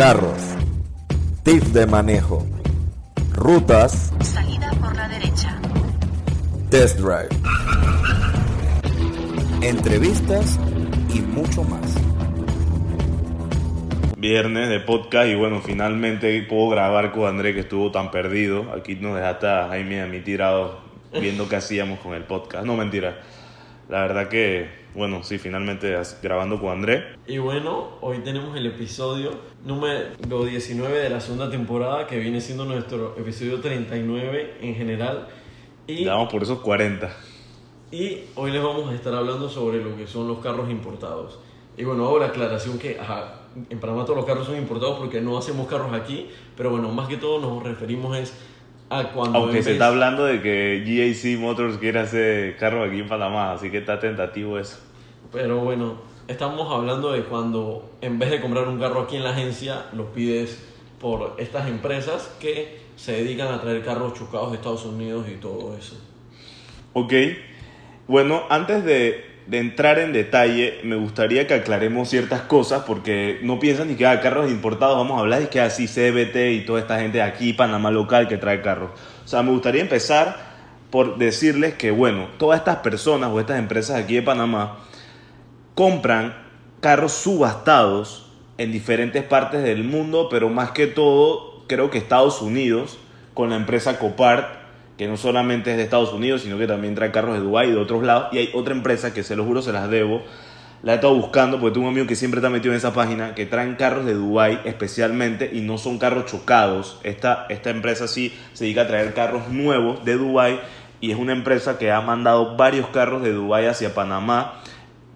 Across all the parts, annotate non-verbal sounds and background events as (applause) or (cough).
carros, tips de manejo, rutas, Salida por la derecha. test drive, entrevistas y mucho más. Viernes de podcast y bueno, finalmente puedo grabar con André que estuvo tan perdido. Aquí nos dejaste a Jaime y a mí tirados viendo qué hacíamos con el podcast. No, mentira. La verdad que, bueno, sí, finalmente grabando con André. Y bueno, hoy tenemos el episodio número 19 de la segunda temporada, que viene siendo nuestro episodio 39 en general. Y, Ya vamos por esos 40. y hoy les vamos a estar hablando sobre lo que son los carros importados. Y bueno, hago la aclaración que ajá, en Panamá todos los carros son importados porque no hacemos carros aquí, pero bueno, más que todo nos referimos es a cuando... Aunque se está hablando de que GAC Motors quiere hacer carros aquí en Panamá, así que está tentativo eso. Pero bueno, estamos hablando de cuando en vez de comprar un carro aquí en la agencia, lo pides por estas empresas que se dedican a traer carros chocados de Estados Unidos y todo eso. Ok, bueno, antes de, de entrar en detalle, me gustaría que aclaremos ciertas cosas porque no piensan ni que a carros importados vamos a hablar y que así CBT y toda esta gente de aquí, Panamá local, que trae carros. O sea, me gustaría empezar por decirles que, bueno, todas estas personas o estas empresas aquí de Panamá compran carros subastados en diferentes partes del mundo, pero más que todo, creo que Estados Unidos, con la empresa Copart, que no solamente es de Estados Unidos, sino que también trae carros de Dubái y de otros lados. Y hay otra empresa que se lo juro, se las debo. La he estado buscando porque tengo un amigo que siempre está metido en esa página, que traen carros de Dubái especialmente y no son carros chocados. Esta, esta empresa sí se dedica a traer carros nuevos de Dubái y es una empresa que ha mandado varios carros de Dubái hacia Panamá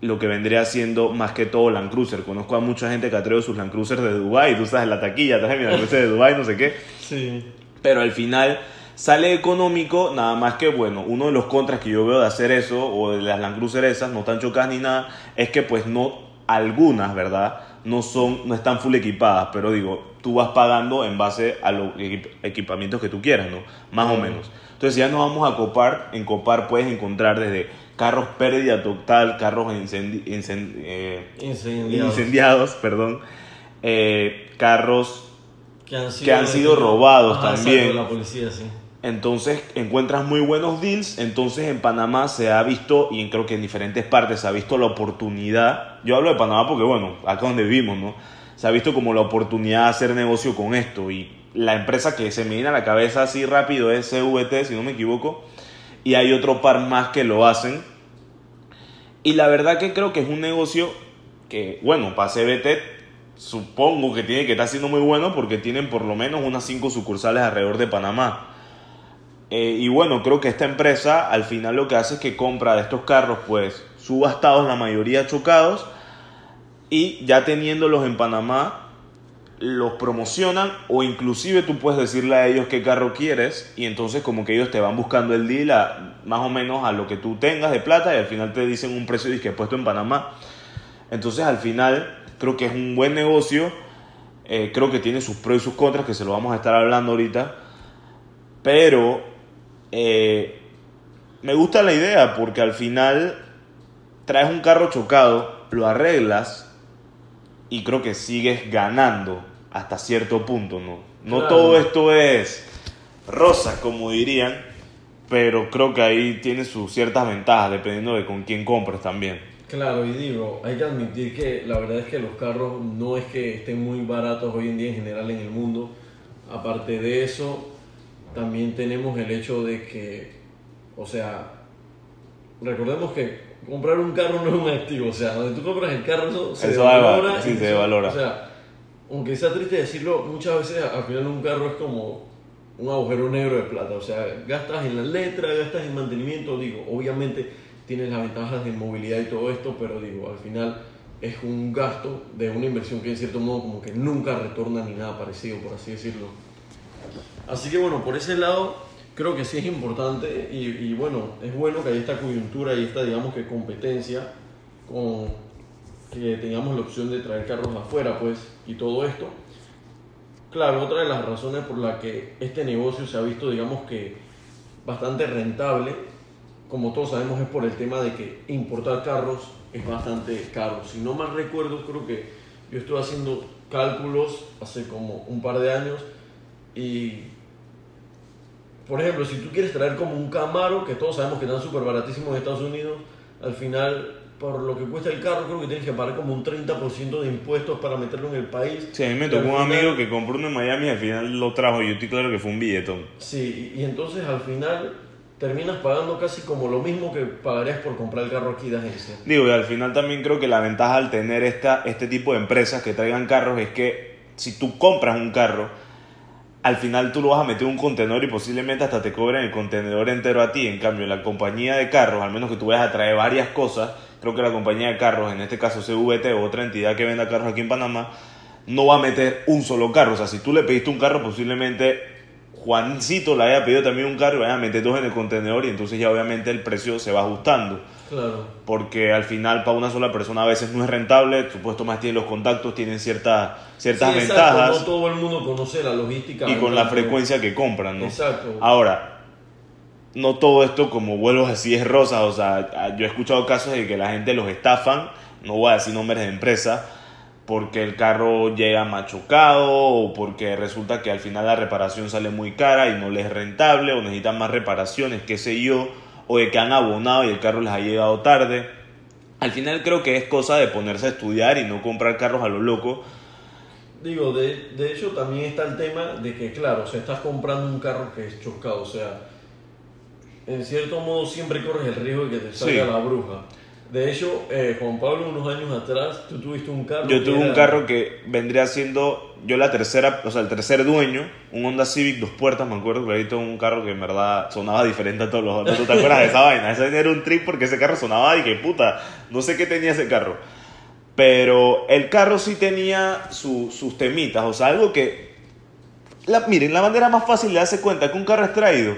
lo que vendría siendo más que todo Land Cruiser. Conozco a mucha gente que ha traído sus Land Cruiser de Dubai, tú sabes, la taquilla, traje mi Land Cruiser de Dubai, no sé qué. Sí. Pero al final sale económico, nada más que, bueno, uno de los contras que yo veo de hacer eso, o de las Land Cruiser esas, no están chocadas ni nada, es que pues no, algunas, ¿verdad? No son, no están full equipadas, pero digo, tú vas pagando en base a los equip- equipamientos que tú quieras, ¿no? Más o menos. Entonces, ya nos vamos a Copar, en Copar puedes encontrar desde carros pérdida total, carros incendi- eh, Incendiados. incendiados, perdón, eh, carros Que han sido, que han sido robados Ajá, también. exacto, la policía, sí. Entonces encuentras muy buenos deals. Entonces en Panamá se ha visto, y creo que en diferentes partes se ha visto la oportunidad. Yo hablo de Panamá porque, bueno, acá donde vivimos, ¿no? Se ha visto como la oportunidad de hacer negocio con esto. Y la empresa que se me viene a la cabeza así rápido es CVT, si no me equivoco. Y hay otro par más que lo hacen. Y la verdad que creo que es un negocio que, bueno, para CVT supongo que tiene que estar siendo muy bueno porque tienen por lo menos unas cinco sucursales alrededor de Panamá. Eh, y bueno, creo que esta empresa al final lo que hace es que compra de estos carros, pues subastados, la mayoría chocados, y ya teniéndolos en Panamá, los promocionan o inclusive tú puedes decirle a ellos qué carro quieres y entonces como que ellos te van buscando el deal a- más o menos a lo que tú tengas de plata y al final te dicen un precio disque puesto en Panamá. Entonces al final creo que es un buen negocio, eh, creo que tiene sus pros y sus contras que se lo vamos a estar hablando ahorita, pero eh, me gusta la idea porque al final traes un carro chocado, lo arreglas y creo que sigues ganando hasta cierto punto, ¿no? No Claro. todo esto es rosa, como dirían, pero creo que ahí tiene sus ciertas ventajas dependiendo de con quién compres también. Claro, y digo, hay que admitir que la verdad es que los carros no es que estén muy baratos hoy en día en general en el mundo. Aparte de eso, también tenemos el hecho de que, o sea, recordemos que comprar un carro no es un activo, o sea, donde tú compras el carro eso se Eso va- devalora. sí, se devalora. O sea, aunque sea triste decirlo, muchas veces al final un carro es como un agujero negro de plata, o sea, gastas en la letra, gastas en mantenimiento, digo, obviamente tienes las ventajas de movilidad y todo esto, pero digo, al final es un gasto de una inversión que en cierto modo como que nunca retorna ni nada parecido, por así decirlo. Así que bueno, por ese lado creo que sí es importante y, bueno, es bueno que haya esta coyuntura y esta digamos que competencia con que tengamos la opción de traer carros de afuera pues y todo esto. Claro, otra de las razones por la que este negocio se ha visto digamos que bastante rentable, como todos sabemos es por el tema de que importar carros es bastante caro. Si no mal recuerdo, creo que yo estuve haciendo cálculos hace como un par de años y, por ejemplo, si tú quieres traer como un Camaro, que todos sabemos que están súper baratísimos en Estados Unidos, al final, por lo que cuesta el carro, creo que tienes que pagar como un 30% de impuestos para meterlo en el país. Sí, a mí me tocó un final- amigo que compró uno en Miami y al final lo trajo. Yo estoy claro que fue un billetón. Sí, y y entonces al final terminas pagando casi como lo mismo que pagarías por comprar el carro aquí de agencia. Digo, y al final también creo que la ventaja al tener esta, este tipo de empresas que traigan carros es que si tú compras un carro, al final tú lo vas a meter en un contenedor y posiblemente hasta te cobren el contenedor entero a ti. En cambio, la compañía de carros, al menos que tú vayas a traer varias cosas, creo que la compañía de carros, en este caso CVT o otra entidad que venda carros aquí en Panamá, no va a meter un solo carro. O sea, si tú le pediste un carro, posiblemente Juancito le haya pedido también un carro y vayan a meter dos en el contenedor y entonces ya obviamente el precio se va ajustando Claro. porque al final para una sola persona a veces no es rentable, supuesto más tienen los contactos, tienen cierta, ciertas Sí, exacto, ventajas No todo el mundo conoce la logística. y con la frecuencia que compran, ¿no? Exacto. Ahora, no todo esto como vuelvo así es rosa, o sea, yo he escuchado casos de que la gente los estafan, no voy a decir nombres de empresa, porque el carro llega machucado o porque resulta que al final la reparación sale muy cara y no les es rentable o necesitan más reparaciones, qué sé yo, o de que han abonado y el carro les ha llegado tarde. Al final creo que es cosa de ponerse a estudiar y no comprar carros a lo loco. Digo, de, de hecho también está el tema de que, claro, o sea, estás comprando un carro que es chocado, o sea, en cierto modo siempre corres el riesgo de que te salga Sí. la bruja. De hecho, eh, Juan Pablo, unos años atrás, tú tuviste un carro. Yo tuve un carro que vendría siendo yo la tercera, o sea, el tercer dueño, un Honda Civic dos puertas, me acuerdo que ahorita un carro que en verdad sonaba diferente a todos los otros. ¿Tú te acuerdas de esa (laughs) vaina? Ese era un trip porque ese carro sonaba y que puta, no sé qué tenía ese carro. Pero el carro sí tenía su- sus temitas, o sea, algo que... La, miren, la manera más fácil de darse cuenta que un carro es traído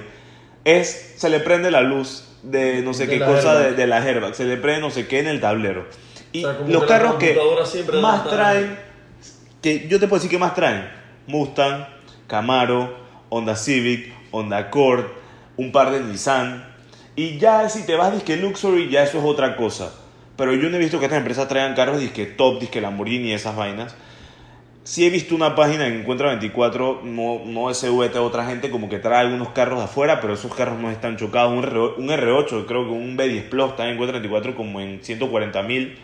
es, se le prende la luz de no sé De qué cosa de, de la airbag, se le prende no sé qué en el tablero. Y O sea, los carros que más traen, que yo te puedo decir que más traen, Mustang, Camaro, Honda Civic, Honda Accord, un par de Nissan. Y ya si te vas disque Luxury, ya eso es otra cosa. Pero yo no he visto que estas empresas traigan carros disque top, disque Lamborghini y esas vainas. Sí he visto una página en Encuentra 24, no, no SVT, otra gente como que trae algunos carros de afuera, pero esos carros no están chocados. Un, R, un R8, creo que un B10 Plus está en Encuentra 24 como en 140 mil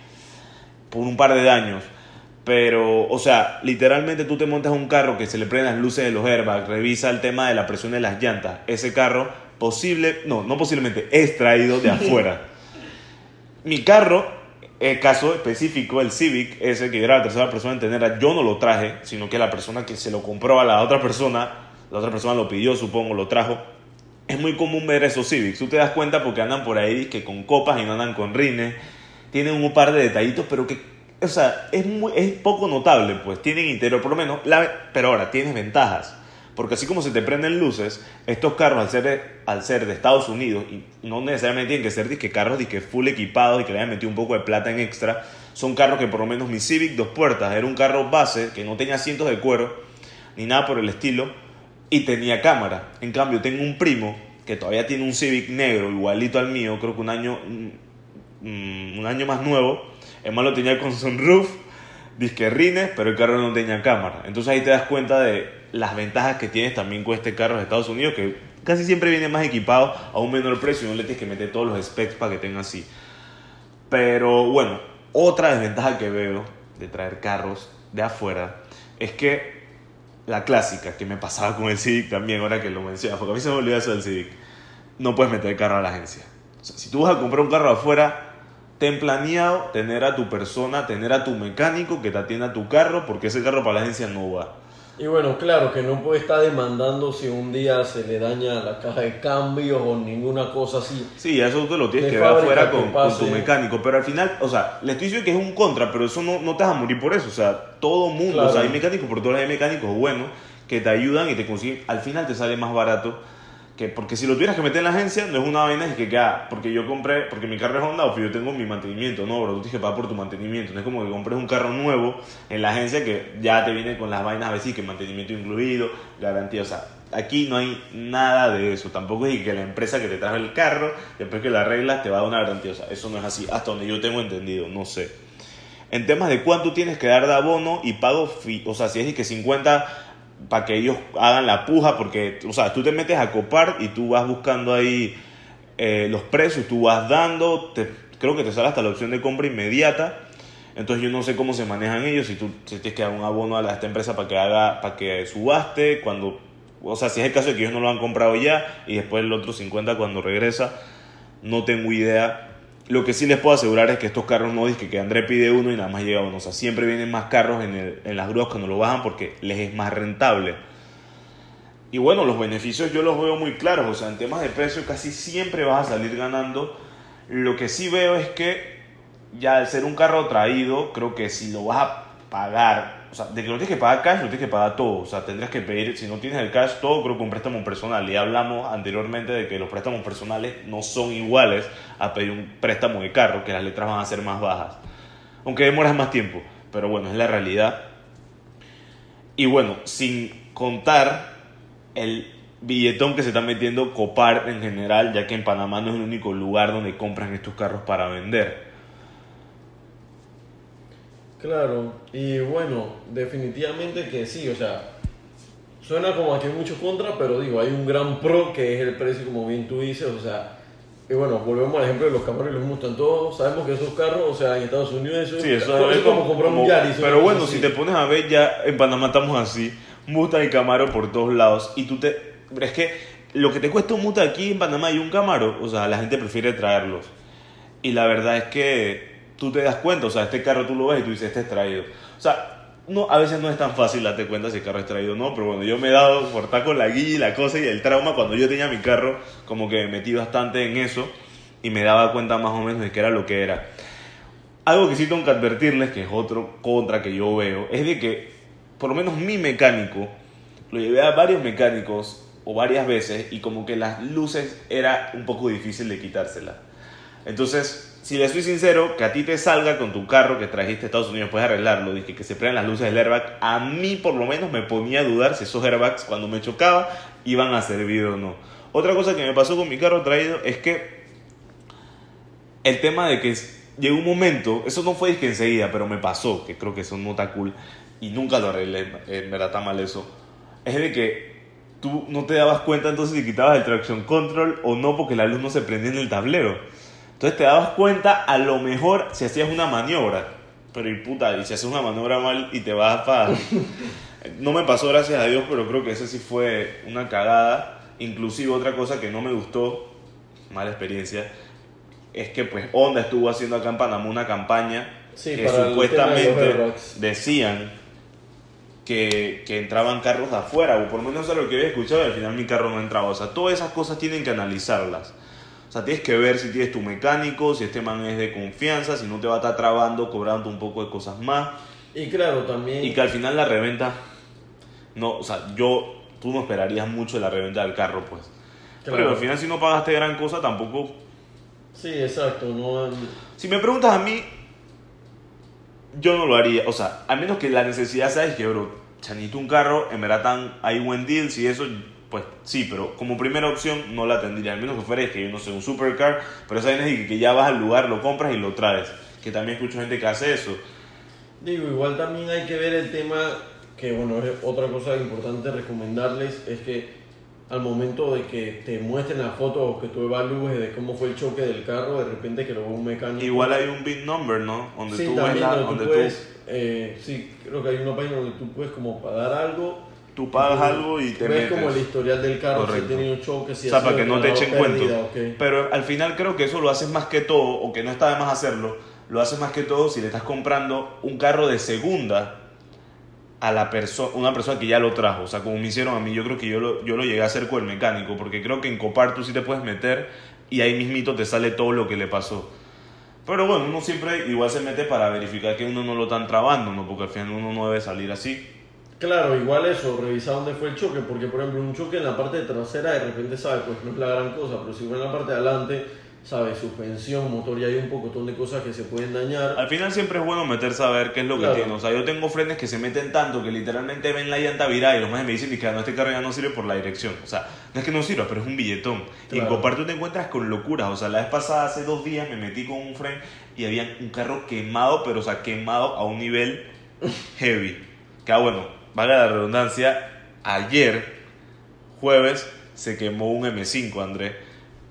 por un par de años. Pero, o sea, literalmente tú te montas un carro que se le prenden las luces de los airbags, revisa el tema de la presión de las llantas. Ese carro, posible, no, no posiblemente, es traído de (laughs) afuera. Mi carro, el caso específico, el Civic, ese que era la tercera persona en tener, yo no lo traje, sino que la persona que se lo compró a la otra persona, la otra persona lo pidió, supongo, lo trajo. Es muy común ver esos Civics, tú te das cuenta porque andan por ahí que con copas y no andan con rines, tienen un par de detallitos, pero que, o sea, es, muy, es poco notable, pues, tienen interior, por lo menos, la- pero ahora, tienes ventajas. Porque así como se te prenden luces, estos carros al ser de, al ser de Estados Unidos, y no necesariamente tienen que ser disque carros disque full equipados y que le hayan metido un poco de plata en extra, son carros que por lo menos mi Civic dos puertas era un carro base que no tenía asientos de cuero ni nada por el estilo y tenía cámara. En cambio tengo un primo que todavía tiene un Civic negro igualito al mío, creo que un año mm, un año más nuevo, el lo tenía con sunroof, disque rines, pero el carro no tenía cámara. Entonces ahí te das cuenta de las ventajas que tienes también con este carro de Estados Unidos, que casi siempre viene más equipado a un menor precio y no le que meter todos los specs para que tenga así. Pero bueno, otra desventaja que veo de traer carros de afuera es que la clásica que me pasaba con el Civic también, ahora que lo mencionas, porque a mí se me olvidó eso del Civic, no puedes meter el carro a la agencia. Si tú vas a comprar un carro afuera, ten planeado tener a tu persona, tener a tu mecánico que te atienda a tu carro, porque ese carro para la agencia no va. Y bueno, claro, que no puede estar demandando si un día se le daña la caja de cambios o ninguna cosa así. Sí, eso tú lo tienes De que ver afuera que con, con tu mecánico. Pero al final, o sea, le estoy diciendo que es un contra, pero eso no, no te vas a morir por eso. O sea, todo mundo, Claro. o sea, hay mecánicos por todos lados, hay mecánicos buenos que te ayudan y te consiguen. Al final te sale más barato. Que, porque si lo tuvieras que meter en la agencia, no es una vaina es que queda. Porque yo compré, porque mi carro es Honda, o yo tengo mi mantenimiento, no, bro. Tú tienes que pagar por tu mantenimiento. No es como que compres un carro nuevo en la agencia que ya te viene con las vainas a veces que mantenimiento incluido, garantía. O sea, aquí no hay nada de eso. Tampoco es que la empresa que te trajo el carro, después que la arreglas, te va a dar una garantía. O sea, eso no es así. Hasta donde yo tengo entendido, no sé. en temas de cuánto tienes que dar de abono y pago, o sea, si es que 50 para que ellos hagan la puja, porque, o sea, tú te metes a copar y tú vas buscando ahí eh, los precios, tú vas dando, te- creo que te sale hasta la opción de compra inmediata. Entonces yo no sé cómo se manejan ellos, si tú si tienes que dar un abono a la- a esta empresa para que haga, para que subaste, cuando, o sea, si es el caso de que ellos no lo han comprado ya y después el otro 50 cuando regresa, no tengo idea. Lo que sí les puedo asegurar es que estos carros no dicen que André pide uno y nada más llega uno. O sea, siempre vienen más carros en, el- en las grúas cuando lo bajan porque les es más rentable. Y bueno, los beneficios yo los veo muy claros. O sea, en temas de precio casi siempre vas a salir ganando. Lo que sí veo es que ya al ser un carro traído, creo que si lo vas a pagar, o sea, de que lo tienes que pagar cash, lo tienes que pagar todo. O sea, tendrías que pedir, si no tienes el cash, todo, creo que un préstamo personal. Y hablamos anteriormente de que los préstamos personales no son iguales a pedir un préstamo de carro, que las letras van a ser más bajas. Aunque demoras más tiempo. Pero bueno, es la realidad. Y bueno, sin contar el billetón que se está metiendo Copar en general, ya que en Panamá no es el único lugar donde compran estos carros para vender. Claro, y bueno, definitivamente que sí, o sea, suena como que hay mucho contra, pero digo, hay un gran pro que es el precio, como bien tú dices, o sea, y bueno, volvemos al ejemplo de los Camaro y los Mustang, todos sabemos que esos carros, o sea, en Estados Unidos eso, Sí, eso es como, comprar un como- Yaris. Pero bueno, así. si te pones a ver, ya en Panamá estamos así. Mustang y Camaro por todos lados. Y tú te. Es que lo que te cuesta un Mustang aquí en Panamá y un Camaro, o sea, la gente prefiere traerlos. Y la verdad es que tú te das cuenta, o sea, este carro tú lo ves y tú dices, este es traído. O sea, no, a veces no es tan fácil darte cuenta si el carro es traído o no, pero bueno, yo me he dado por estar con la guía y la cosa y el trauma cuando yo tenía mi carro, como que me metí bastante en eso y me daba cuenta más o menos de qué era lo que era. Algo que sí tengo que advertirles, que es otro contra que yo veo, es de que por lo menos mi mecánico, lo llevé a varios mecánicos o varias veces y como que las luces era un poco difícil de quitárselas. Entonces, si le soy sincero, que a ti te salga con tu carro que trajiste a Estados Unidos, puedes arreglarlo, dije que se prendan las luces del airbag, a mí por lo menos me ponía a dudar si esos airbags cuando me chocaba iban a servir o no. Otra cosa que me pasó con mi carro traído es que el tema de que llegó un momento, eso no fue que enseguida, pero me pasó, que creo que eso no está cool, y nunca lo arreglé, en verdad está mal eso, es de que tú no te dabas cuenta entonces si quitabas el traction control o no porque la luz no se prendía en el tablero. Entonces te dabas cuenta a lo mejor si hacías una maniobra, pero y puta, y si haces una maniobra mal y te vas para... (laughs) No me pasó gracias a Dios, pero creo que ese sí fue una cagada. Inclusive otra cosa que no me gustó, mala experiencia, es que pues Honda estuvo haciendo acá en Panamá una campaña Sí, que supuestamente decían que, que entraban carros de afuera, o por lo menos eso es lo que había escuchado y al final mi carro no entraba. O sea, todas esas cosas tienen que analizarlas. O sea, tienes que ver si tienes tu mecánico, si este man es de confianza, si no te va a estar trabando, cobrando un poco de cosas más. Y claro, también... Y que al final la reventa, no, o sea, yo, tú no esperarías mucho de la reventa del carro, pues. Claro. Pero al final si no pagaste gran cosa, tampoco... Sí, exacto, no... Si me preguntas a mí, yo no lo haría. O sea, a menos que la necesidad sea que, bro, chanito un carro, en verdad tan, hay buen deals y eso, pues sí, pero como primera opción no la tendría. Al menos que fuera, es que yo no sé, un supercar, pero esa es que ya vas al lugar, lo compras y lo traes. Que también escucho gente que hace eso. Digo, igual también hay que ver el tema, que bueno, es otra cosa importante recomendarles, es que al momento de que te muestren la foto o que tú evalúes de cómo fue el choque del carro, de repente que lo ve un mecánico. Igual hay un big number, ¿no? Donde sí, tú ves también la- donde tú donde puedes, eh, sí, creo que hay una página donde tú puedes como pagar algo. Tú pagas algo y te ves metes. como el historial del carro, Correcto. si ha tenido choque, si o sea, para que no te echen cuento. pérdida, ok. Pero al final creo que eso lo haces más que todo, o que no está de más hacerlo, lo haces más que todo si le estás comprando un carro de segunda a la persona, una persona que ya lo trajo. O sea, como me hicieron a mí, yo creo que yo lo, yo lo llegué a hacer con el mecánico, porque creo que en Copar tú sí te puedes meter y ahí mismito te sale todo lo que le pasó. Pero bueno, uno siempre igual se mete para verificar que uno no lo están trabando, ¿no? Porque al final uno no debe salir así. Claro, igual eso, revisar dónde fue el choque, porque por ejemplo un choque en la parte trasera de repente sabe, pues no es la gran cosa, pero si fue en la parte de adelante, ¿sabes? Suspensión, motor, y hay un pocotón de cosas que se pueden dañar. Al final siempre es bueno meterse a ver qué es lo que tiene. O sea, yo tengo frenes que se meten tanto que literalmente ven la llanta virada y los más me dicen que no, este carro ya no sirve por la dirección. O sea, no es que no sirva, pero es un billetón. Y en. Copar tú te encuentras con locuras. O sea, la vez pasada, hace dos días, me metí con un fren y había un carro quemado, pero o sea, quemado a un nivel heavy. Que ah, bueno, vale la redundancia, ayer, jueves, se quemó un M5, André,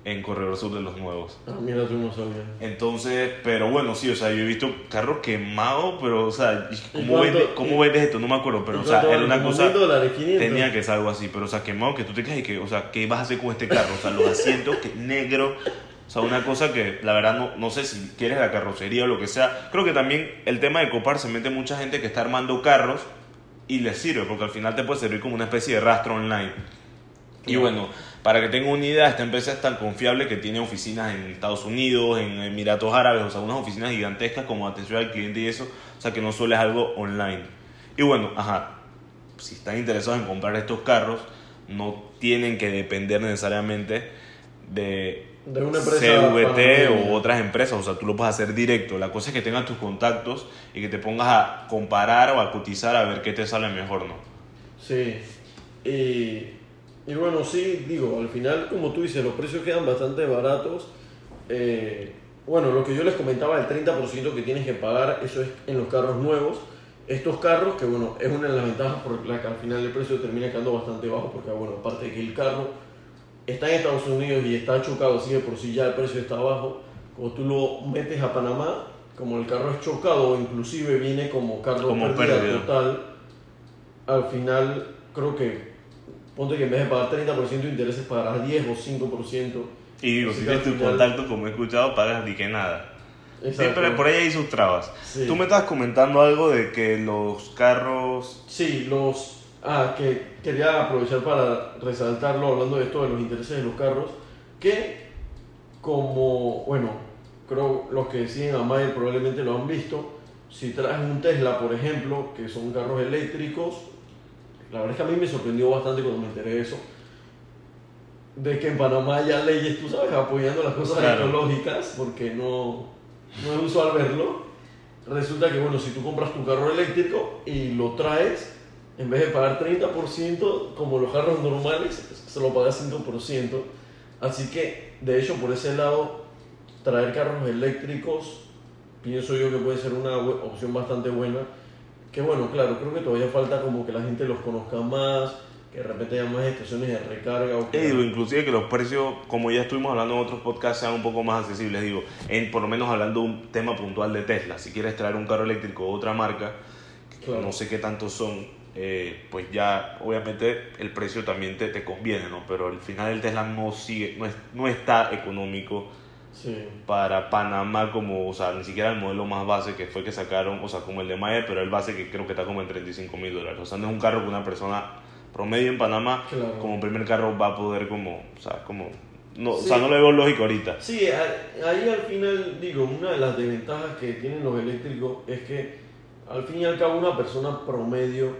en Corredor Sur de los Nuevos. Ah, mira, tú no sabías. Entonces, pero bueno, sí, o sea, yo he visto carros quemados, pero, o sea, ¿y ¿cómo, cuánto- vendes, ¿cómo vendes esto? No me acuerdo, pero, ¿Y o sea, era una ¿Como cosa, dólares, 500? tenía que ser algo así, pero, o sea, quemado, que tú te quedas y que, o sea, ¿qué vas a hacer con este carro? O sea, los asientos, que negro, o sea, una cosa que, la verdad, no, no sé si quieres la carrocería o lo que sea. Creo que también el tema de Copar se mete mucha gente que está armando carros y les sirve, porque al final te puede servir como una especie de rastro online. Y bueno, para que tengan una idea, esta empresa es tan confiable que tiene oficinas en Estados Unidos, en Emiratos Árabes, o sea, unas oficinas gigantescas como atención al cliente y eso, o sea, que no solo es algo online. Y bueno, ajá, si están interesados en comprar estos carros, no tienen que depender necesariamente de, De una empresa CVT o otras empresas, o sea, tú lo puedes hacer directo. La cosa es que tengas tus contactos y que te pongas a comparar o a cotizar a ver qué te sale mejor, ¿no? Sí. Y, y bueno, sí, digo, al final, como tú dices, los precios quedan bastante baratos. Eh, bueno, lo que yo les comentaba, el 30% que tienes que pagar, eso es en los carros nuevos. Estos carros, que bueno, es una de las ventajas por la que al final el precio termina quedando bastante bajo, porque bueno, aparte de que el carro está en Estados Unidos y está chocado, así que por si ya el precio está bajo, cuando tú lo metes a Panamá, como el carro es chocado o inclusive viene como carro Como pérdida pérdida. total, al final creo que ponte que en vez de pagar 30% de intereses pagarás 10 o 5%. Y digo, si tienes tu contacto, como he escuchado, pagas ni que nada. Exacto. Siempre por ahí hay sus trabas. Sí. Tú me estabas comentando algo de que los carros... Sí, los... Ah, que quería aprovechar para resaltarlo hablando de esto de los intereses de los carros, que como, bueno, creo los que siguen a Mayer probablemente lo han visto, si traes un Tesla, por ejemplo, que son carros eléctricos, la verdad es que a mí me sorprendió bastante cuando me enteré de eso, de que en Panamá haya leyes, tú sabes, apoyando las cosas Claro. ecológicas, porque no, no es usual verlo. Resulta que, bueno, si tú compras tu carro eléctrico y lo traes, en vez de pagar 30% como los carros normales, se lo pagas 5%. Así que, de hecho, por ese lado, traer carros eléctricos, pienso yo que puede ser una opción bastante buena. Que bueno, claro, creo que todavía falta como que la gente los conozca más, que de repente haya más estaciones de recarga. O que- digo, inclusive que los precios, como ya estuvimos hablando en otros podcasts, sean un poco más accesibles. Digo, en, por lo menos hablando de un tema puntual de Tesla. Si quieres traer un carro eléctrico de otra marca, Claro. no sé qué tantos son, eh, pues ya obviamente el precio también te, te conviene, ¿no? Pero al final el Tesla no, sigue, no, es, no está económico Sí. para Panamá como, o sea, ni siquiera el modelo más base que fue que sacaron, o sea, como el de Maya, pero el base que creo que está como en 35 mil dólares. O sea, no es un carro que una persona promedio en Panamá Claro. como primer carro va a poder como, o sea, como, no, o Sí. sea, no lo veo lógico ahorita. Sí, ahí al final, digo, una de las desventajas que tienen los eléctricos es que al fin y al cabo una persona promedio,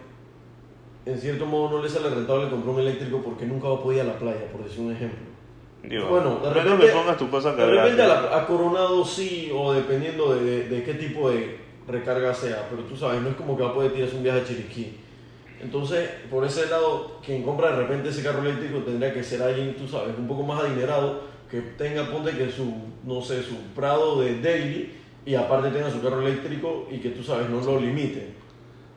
en cierto modo no le sale rentable comprar un eléctrico porque nunca va a poder ir a la playa, por decir un ejemplo. Bueno, de repente- que pongas tu cosa De repente a, la- a Coronado sí, o dependiendo de, de- de qué tipo de recarga sea, pero tú sabes, no es como que va a poder tirarse un viaje a Chiriquí. Entonces, por ese lado, quien compra de repente ese carro eléctrico tendría que ser alguien, tú sabes, un poco más adinerado, que tenga, ponte que su, no sé, su prado de daily y aparte tenga su carro eléctrico y que tú sabes, no lo limite.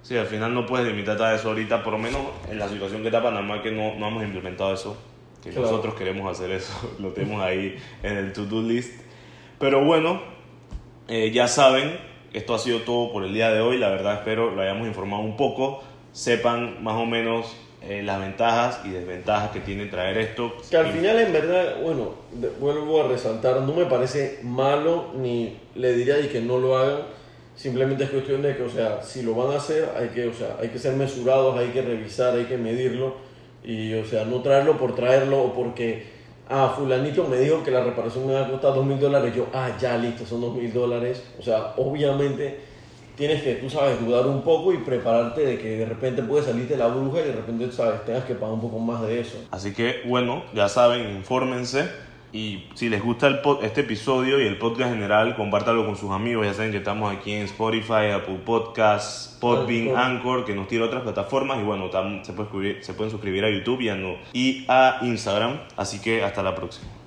Sí, al final no puedes limitarte a eso ahorita, por lo menos en la situación que está Panamá, que no, no hemos implementado eso, que Claro. nosotros queremos hacer eso, (laughs) lo tenemos ahí en el to-do list. Pero bueno, eh, ya saben, esto ha sido todo por el día de hoy, la verdad espero lo hayamos informado un poco, sepan más o menos eh, las ventajas y desventajas que tiene traer esto. Que al final, en verdad, bueno, vuelvo a resaltar, no me parece malo ni le diría y que no lo hagan. Simplemente es cuestión de que, o sea, si lo van a hacer, hay que, o sea, hay que ser mesurados, hay que revisar, hay que medirlo y, o sea, no traerlo por traerlo o porque, ah, fulanito me dijo que la reparación me va a costar dos mil dólares. Yo, ah, ya listo, son dos mil dólares. O sea, obviamente tienes que, tú sabes, dudar un poco y prepararte de que de repente puede salirte la bruja y de repente, sabes, tengas que pagar un poco más de eso. Así que bueno, ya saben, infórmense Y si les gusta el este episodio y el podcast en general, compártalo con sus amigos. Ya saben que estamos aquí en Spotify, Apple Podcasts, Podbean, Anchor. Anchor, que nos tira otras plataformas. Y bueno, se, puede se pueden suscribir a YouTube y a, no- y a Instagram. Así que hasta la próxima.